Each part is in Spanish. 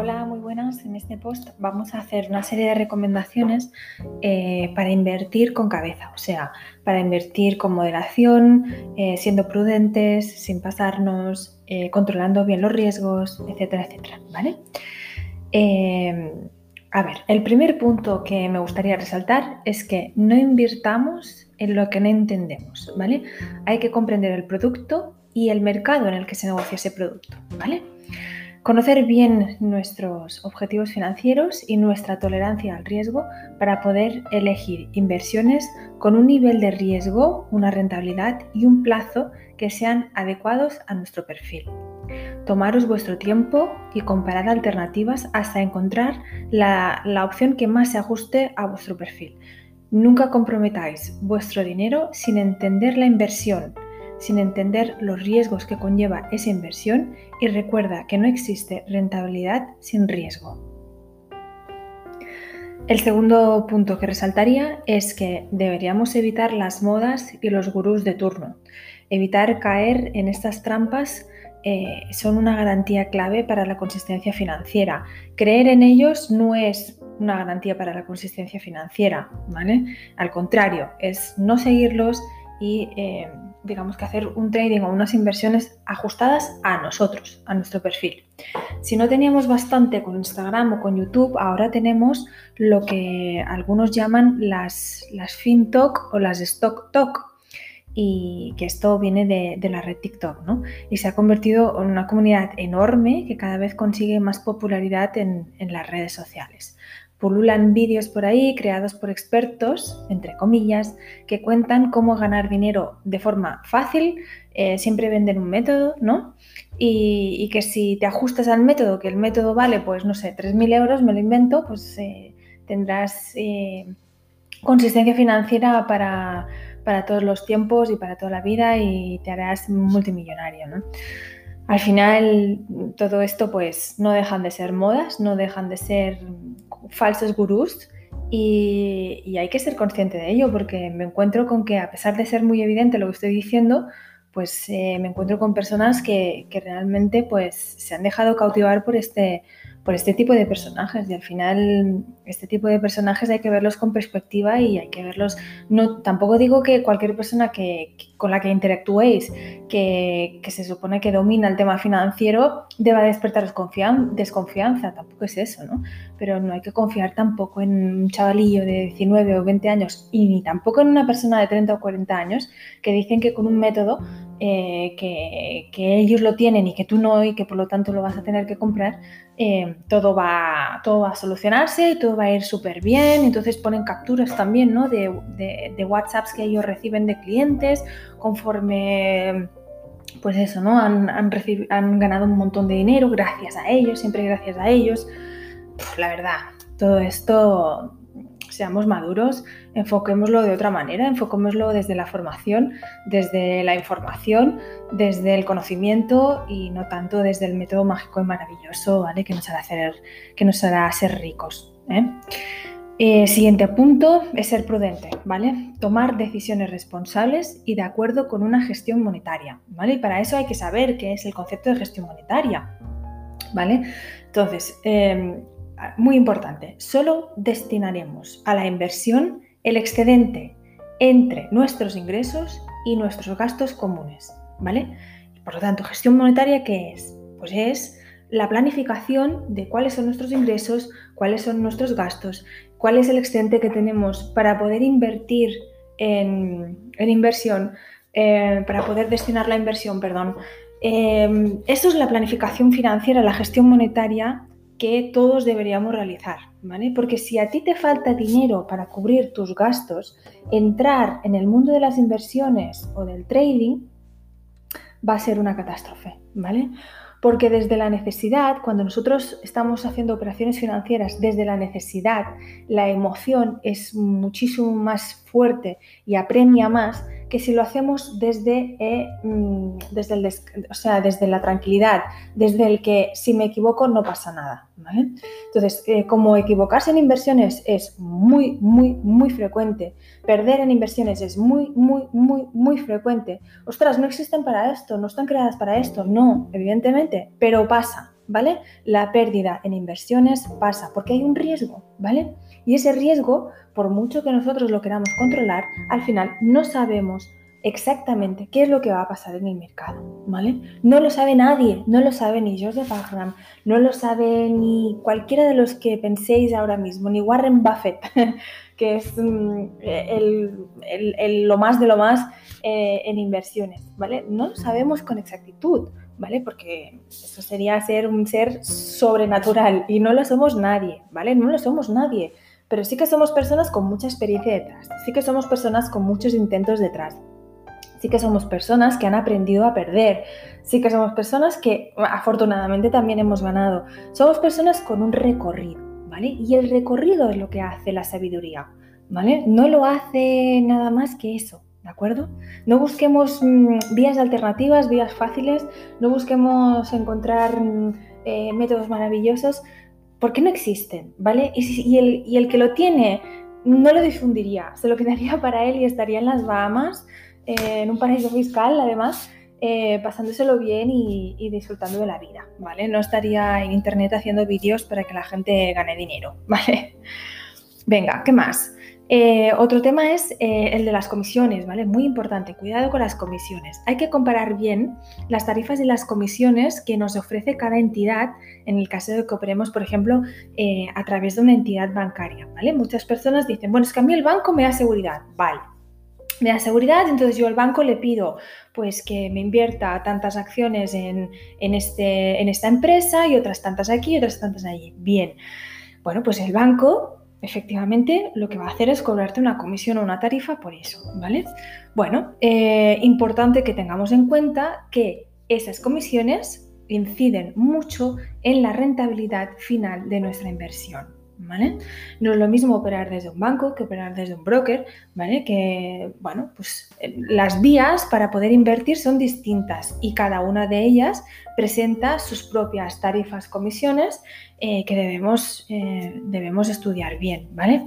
Hola, muy buenas. En este post vamos a hacer una serie de recomendaciones eh, para invertir con cabeza, o sea, para invertir con moderación, eh, siendo prudentes, sin pasarnos, eh, controlando bien los riesgos, etcétera, etcétera. ¿Vale? a ver, el primer punto que me gustaría resaltar es que no invirtamos en lo que no entendemos, ¿vale? Hay que comprender el producto y el mercado en el que se negocia ese producto, ¿vale? Conocer bien nuestros objetivos financieros y nuestra tolerancia al riesgo para poder elegir inversiones con un nivel de riesgo, una rentabilidad y un plazo que sean adecuados a nuestro perfil. Tomaros vuestro tiempo y comparar alternativas hasta encontrar la, la opción que más se ajuste a vuestro perfil. Nunca comprometáis vuestro dinero sin entender la inversión sin entender los riesgos que conlleva esa inversión y recuerda que no existe rentabilidad sin riesgo. El segundo punto que resaltaría es que deberíamos evitar las modas y los gurús de turno. Evitar caer en estas trampas eh, son una garantía clave para la consistencia financiera. Creer en ellos no es una garantía para la consistencia financiera, ¿vale? Al contrario, es no seguirlos y eh, digamos que hacer un trading o unas inversiones ajustadas a nosotros, a nuestro perfil. Si no teníamos bastante con Instagram o con YouTube, ahora tenemos lo que algunos llaman las, las FinTok o las Stock Talk. Y que esto viene de, la red TikTok, ¿no? Y se ha convertido en una comunidad enorme que cada vez consigue más popularidad en, en las redes sociales. Pululan vídeos por ahí creados por expertos, entre comillas, que cuentan cómo ganar dinero de forma fácil, eh, siempre venden un método, ¿no? Y, que si te ajustas al método, que el método vale, pues no sé, 3.000 euros, me lo invento, pues eh, tendrás eh, consistencia financiera para, para todos los tiempos y para toda la vida y te harás multimillonario, ¿no? Al final, todo esto pues no dejan de ser modas, no dejan de ser falsos gurús y, hay que ser consciente de ello porque me encuentro con que a pesar de ser muy evidente lo que estoy diciendo, pues eh, me encuentro con personas que, que, realmente pues se han dejado cautivar por este, por este tipo de personajes y al final este tipo de personajes hay que verlos con perspectiva y hay que verlos no tampoco digo que cualquier persona que, con la que interactuéis que, se supone que domina el tema financiero deba despertaros desconfianza tampoco es eso no pero no hay que confiar tampoco en un chavalillo de 19 o 20 años y ni tampoco en una persona de 30 o 40 años que dicen que con un método eh, que, ellos lo tienen y que tú no y que por lo tanto lo vas a tener que comprar, eh, todo, va, todo va a solucionarse y todo va a ir súper bien. Entonces ponen capturas también ¿no? de, de, WhatsApps que ellos reciben de clientes conforme pues eso, ¿no? Han, han, han, ganado un montón de dinero gracias a ellos, siempre gracias a ellos. la verdad, todo esto seamos maduros, enfoquémoslo de otra manera, enfoquémoslo desde la formación, desde la información, desde el conocimiento y no tanto desde el método mágico y maravilloso, ¿vale? Que nos hará, hacer, que nos hará ser ricos. ¿eh? Eh, siguiente punto es ser prudente, ¿vale? Tomar decisiones responsables y de acuerdo con una gestión monetaria, ¿vale? Y para eso hay que saber qué es el concepto de gestión monetaria, ¿vale? Entonces, em, muy importante, solo destinaremos a la inversión el excedente entre nuestros ingresos y nuestros gastos comunes, ¿vale? Por lo tanto, gestión monetaria, ¿qué es? Pues es la planificación de cuáles son nuestros ingresos, cuáles son nuestros gastos, cuál es el excedente que tenemos para poder invertir en, inversión, eh, para poder destinar la inversión, perdón. Eh, eso es la planificación financiera, la gestión monetaria que todos deberíamos realizar, ¿vale? Porque si a ti te falta dinero para cubrir tus gastos, entrar en el mundo de las inversiones o del trading va a ser una catástrofe, ¿vale? Porque desde la necesidad, cuando nosotros estamos haciendo operaciones financieras desde la necesidad, la emoción es muchísimo más fuerte y apremia más que si lo hacemos desde, eh, mm, desde, el o sea, desde la tranquilidad, desde el que si me equivoco no pasa nada. ¿vale? Entonces, eh, como equivocarse en inversiones es muy, muy, muy frecuente, perder en inversiones es muy, muy, muy, muy frecuente. Ostras, no existen para esto, no están creadas para esto, no, evidentemente, pero pasa. ¿vale? La pérdida en inversiones pasa porque hay un riesgo, ¿vale? Y ese riesgo, por mucho que nosotros lo queramos controlar, al final no sabemos exactamente qué es lo que va a pasar en el mercado, ¿vale? No lo sabe nadie, no lo sabe ni Joseph Abraham, no lo sabe ni cualquiera de los que penséis ahora mismo, ni Warren Buffett, que es mm, lo más de lo más eh, en inversiones, ¿vale? No lo sabemos con exactitud, ¿vale? Porque eso sería ser un ser sobrenatural y no lo somos nadie, ¿vale? No lo somos nadie, pero sí que somos personas con mucha experiencia detrás, sí que somos personas con muchos intentos detrás. Sí que somos personas que han aprendido a perder. Sí que somos personas que afortunadamente también hemos ganado. Somos personas con un recorrido, ¿vale? Y el recorrido es lo que hace la sabiduría, ¿vale? No lo hace nada más que eso, ¿de acuerdo? No busquemos mm, vías alternativas, vías fáciles, no busquemos encontrar mm, eh, métodos maravillosos, porque no existen, ¿vale? Y, el, y el que lo tiene no lo difundiría, se lo quedaría para él y estaría en las Bahamas en un paraíso fiscal, además, eh, pasándoselo bien y, disfrutando de la vida, ¿vale? No estaría en internet haciendo vídeos para que la gente gane dinero, ¿vale? Venga, ¿qué más? Eh, otro tema es eh, el de las comisiones, ¿vale? Muy importante, cuidado con las comisiones. Hay que comparar bien las tarifas y las comisiones que nos ofrece cada entidad en el caso de que operemos, por ejemplo, a través de una entidad bancaria, ¿vale? Muchas personas dicen, bueno, es que a mí el banco me da seguridad, vale, me da seguridad, entonces yo al banco le pido pues que me invierta tantas acciones en, este, en esta empresa y otras tantas aquí y otras tantas allí. Bien, bueno, pues el banco efectivamente lo que va a hacer es cobrarte una comisión o una tarifa por eso, ¿vale? Bueno, eh, importante que tengamos en cuenta que esas comisiones inciden mucho en la rentabilidad final de nuestra inversión. No es lo mismo operar desde un banco que operar desde un broker, ¿vale? Que, bueno, pues eh, las vías para poder invertir son distintas y cada una de ellas presenta sus propias tarifas, comisiones eh, que debemos, eh, debemos estudiar bien, ¿vale?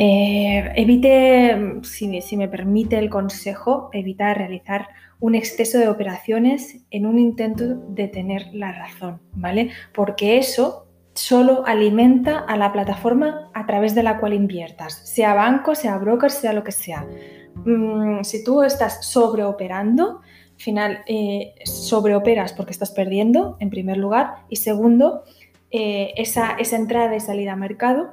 evite, si, si, me permite el consejo, evita realizar un exceso de operaciones en un intento de tener la razón, ¿vale? Porque eso solo alimenta a la plataforma a través de la cual inviertas, sea banco, sea broker, sea lo que sea. Mm, si tú estás sobreoperando, al final eh, sobreoperas porque estás perdiendo, en primer lugar, y segundo, eh, esa, entrada y salida a mercado,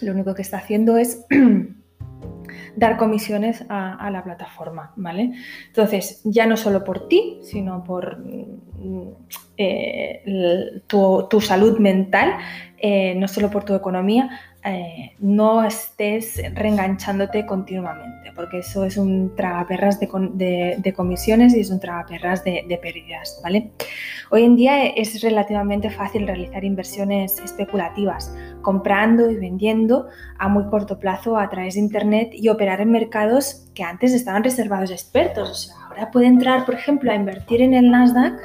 lo único que está haciendo es dar comisiones a, la plataforma, ¿vale? Entonces, ya no solo por ti, sino por mm, eh, tu, salud mental, eh, no solo por tu economía, eh, no estés reenganchándote continuamente, porque eso es un tragaperras de, comisiones y es un tragaperras de, de pérdidas, ¿vale? Hoy en día es relativamente fácil realizar inversiones especulativas, comprando y vendiendo a muy corto plazo a través de Internet y operar en mercados que antes estaban reservados a expertos. O sea, ahora puede entrar, por ejemplo, a invertir en el Nasdaq,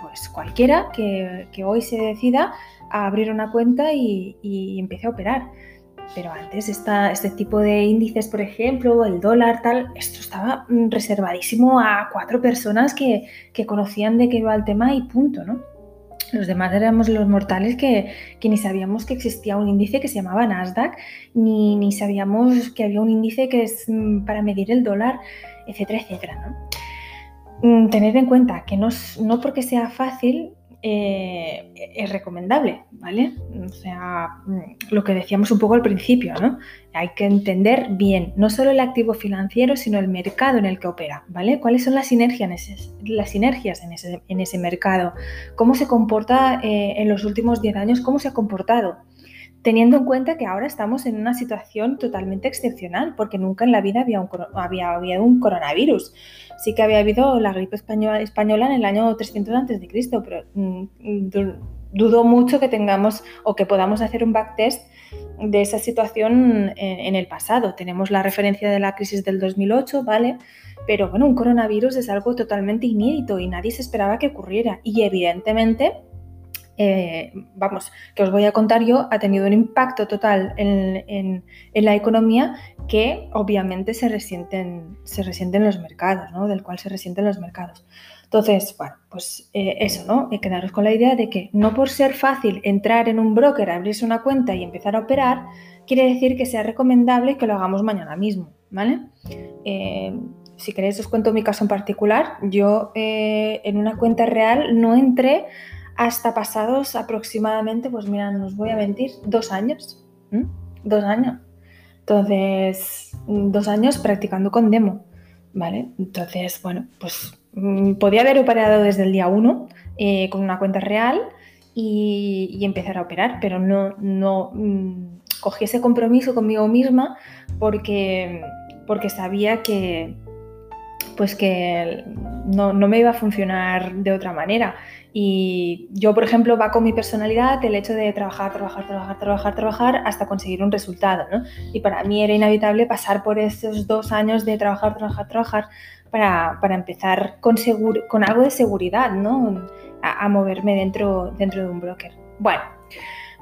pues cualquiera que, que hoy se decida a abrir una cuenta y, empiece a operar. Pero antes este tipo de índices, por ejemplo, el dólar, tal, esto estaba mm, reservadísimo a cuatro personas que, conocían de qué iba el tema y punto, ¿no? Los demás éramos los mortales que, ni sabíamos que existía un índice que se llamaba Nasdaq, ni, ni sabíamos que había un índice que es mm, para medir el dólar, etcétera, etcétera, ¿no? Mm, tener en cuenta que no, no porque sea fácil eh, es recomendable, ¿vale? O sea, mm, lo que decíamos un poco al principio, ¿no? Hay que entender bien, no solo el activo financiero, sino el mercado en el que opera, ¿vale? ¿Cuáles son las sinergias en ese, las sinergias en ese, en ese mercado? ¿Cómo se comporta eh, en los últimos 10 años? ¿Cómo se ha comportado? Teniendo en cuenta que ahora estamos en una situación totalmente excepcional, porque nunca en la vida había un, había habido un coronavirus. Sí que había habido la gripe española, española en el año 300 a.C., pero mm, dudo mucho que tengamos o que podamos hacer un backtest de esa situación en, en, el pasado. Tenemos la referencia de la crisis del 2008, ¿vale? Pero bueno, un coronavirus es algo totalmente inédito y nadie se esperaba que ocurriera. Y evidentemente eh, vamos, que os voy a contar yo, ha tenido un impacto total en, la economía que obviamente se resienten, se resienten los mercados, ¿no? Del cual se resienten los mercados. Entonces, bueno, pues eh, eso, ¿no? Y quedaros con la idea de que no por ser fácil entrar en un broker, abrirse una cuenta y empezar a operar, quiere decir que sea recomendable que lo hagamos mañana mismo, ¿vale? Eh, si queréis os cuento mi caso en particular. Yo en una cuenta real no entré hasta pasados aproximadamente, pues mira, nos voy a mentir, dos años. Dos años. Entonces, dos años practicando con demo, ¿vale? Entonces, bueno, pues mm, podía haber operado desde el día uno eh, con una cuenta real y, empezar a operar, pero no, no mm, cogí ese compromiso conmigo misma porque, porque sabía que, pues que no, no, me iba a funcionar de otra manera. Y yo, por ejemplo, va con mi personalidad el hecho de trabajar, trabajar, trabajar, trabajar, trabajar hasta conseguir un resultado, ¿no? Y para mí era inevitable pasar por esos dos años de trabajar, trabajar, trabajar para, para empezar con, con algo de seguridad, ¿no? A, a moverme dentro, dentro de un broker. Bueno,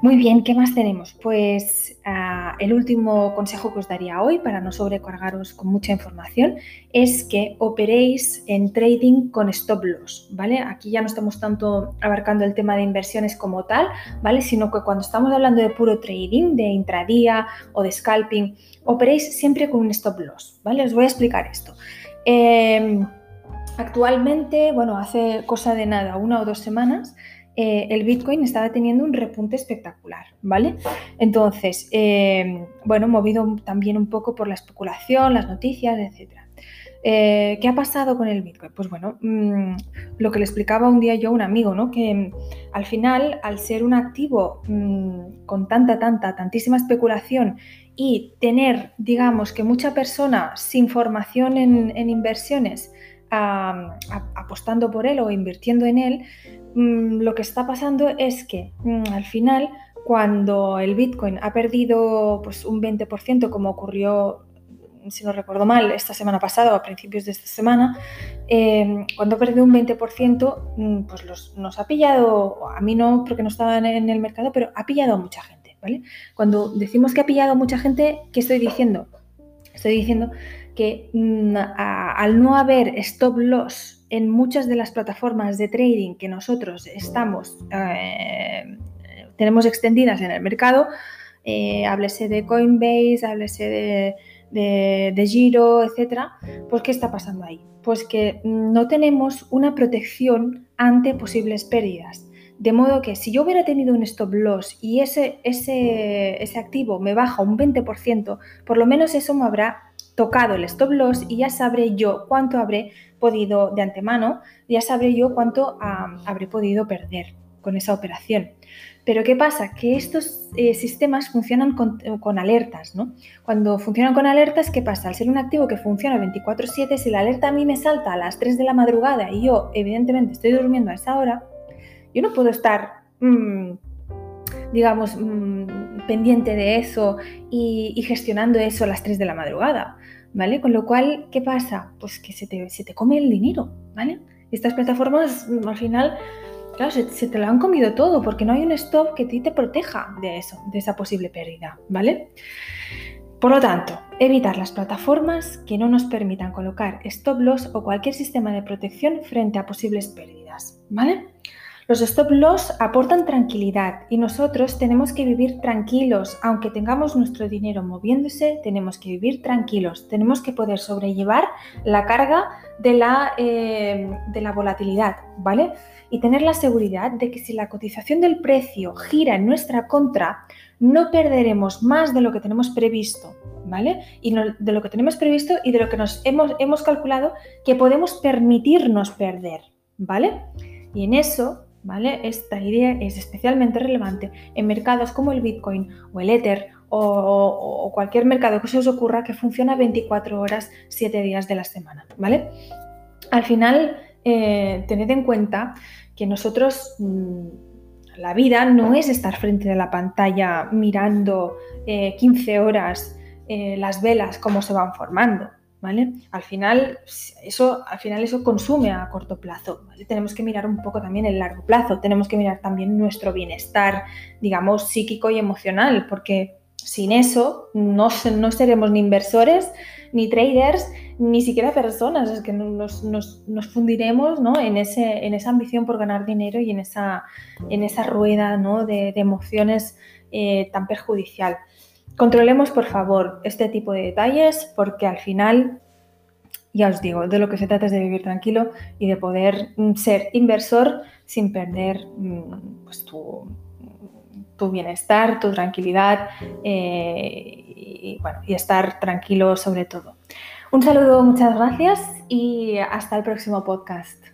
muy bien, ¿qué más tenemos? Pues ah, el último consejo que os daría hoy para no sobrecargaros con mucha información es que operéis en trading con stop loss, ¿vale? Aquí ya no estamos tanto abarcando el tema de inversiones como tal, ¿vale? Sino que cuando estamos hablando de puro trading, de intradía o de scalping, operéis siempre con un stop loss, ¿vale? Os voy a explicar esto. Em, actualmente, bueno, hace cosa de nada, una o dos semanas, eh, el Bitcoin estaba teniendo un repunte espectacular, ¿vale? Entonces, eh, bueno, movido también un poco por la especulación, las noticias, etc. Eh, ¿Qué ha pasado con el Bitcoin? Pues bueno, mm, lo que le explicaba un día yo a un amigo, ¿no? Que mm, al final, al ser un activo mm, con tanta, tanta, tantísima especulación y tener, digamos, que mucha persona sin formación en inversiones apostando por él o invirtiendo en él, mm, lo que está pasando es que mm, al final, cuando el Bitcoin ha perdido pues, un 20%, como ocurrió, si no recuerdo mal, esta semana pasada o a principios de esta semana, em, cuando ha perdido un 20%, mm, pues nos ha pillado, a mí no porque no estaba en el mercado, pero ha pillado a mucha gente, ¿vale? Cuando decimos que ha pillado a mucha gente, ¿qué estoy diciendo? Estoy diciendo que al no haber stop loss en muchas de las plataformas de trading que nosotros estamos, eh, tenemos extendidas en el mercado, eh, háblese de Coinbase, háblese de, de, Giro, etcétera, pues ¿qué está pasando ahí? Pues que no tenemos una protección ante posibles pérdidas. De modo que si yo hubiera tenido un stop loss y ese, ese, ese activo me baja un 20%, por lo menos eso me habrá tocado el stop loss y ya sabré yo cuánto habré podido de antemano, ya sabré yo cuánto habré podido perder con esa operación. Pero ¿qué pasa? Que estos eh, sistemas funcionan con, alertas, ¿no? Cuando funcionan con alertas, ¿qué pasa? Al ser un activo que funciona 24/7, si la alerta a mí me salta a las 3 de la madrugada y yo evidentemente estoy durmiendo a esa hora, yo no puedo estar, mm, digamos, mm, pendiente de eso y, y, gestionando eso a las 3 de la madrugada. ¿Vale? Con lo cual, ¿qué pasa? Pues que se te, se te come el dinero, ¿vale? Estas plataformas mm, al final, claro, se, te lo han comido todo porque no hay un stop que te proteja de eso, de esa posible pérdida, ¿vale? Por lo tanto, evitar las plataformas que no nos permitan colocar stop loss o cualquier sistema de protección frente a posibles pérdidas, ¿vale? Los stop loss aportan tranquilidad y nosotros tenemos que vivir tranquilos. Aunque tengamos nuestro dinero moviéndose, tenemos que vivir tranquilos. Tenemos que poder sobrellevar la carga de la, eh, de la volatilidad, ¿vale? Y tener la seguridad de que si la cotización del precio gira en nuestra contra, no perderemos más de lo que tenemos previsto, ¿vale? Y de lo que tenemos previsto y de lo que nos hemos, hemos calculado que podemos permitirnos perder, ¿vale? Y en eso esta idea es especialmente relevante en mercados como el Bitcoin o el Ether o, cualquier mercado que se os ocurra que funciona 24 horas, 7 días de la semana, ¿vale? Al final, eh, tened en cuenta que nosotros, mm, la vida no es estar frente a la pantalla mirando 15 eh, horas eh, las velas, cómo se van formando, ¿vale? Al final eso, al final eso consume a corto plazo, Tenemos que mirar un poco también el largo plazo, tenemos que mirar también nuestro bienestar, digamos, psíquico y emocional, porque sin eso no, no seremos ni inversores, ni traders, ni siquiera personas, es que nos, fundiremos en, ese, en esa ambición por ganar dinero y en esa, en esa rueda de, emociones eh, tan perjudicial. Controlemos, por favor, este tipo de detalles porque al final, ya os digo, de lo que se trata es de vivir tranquilo y de poder mm, ser inversor sin perder mm, pues, tu, bienestar, tu tranquilidad eh, y, y estar tranquilo sobre todo. Un saludo, muchas gracias y hasta el próximo podcast.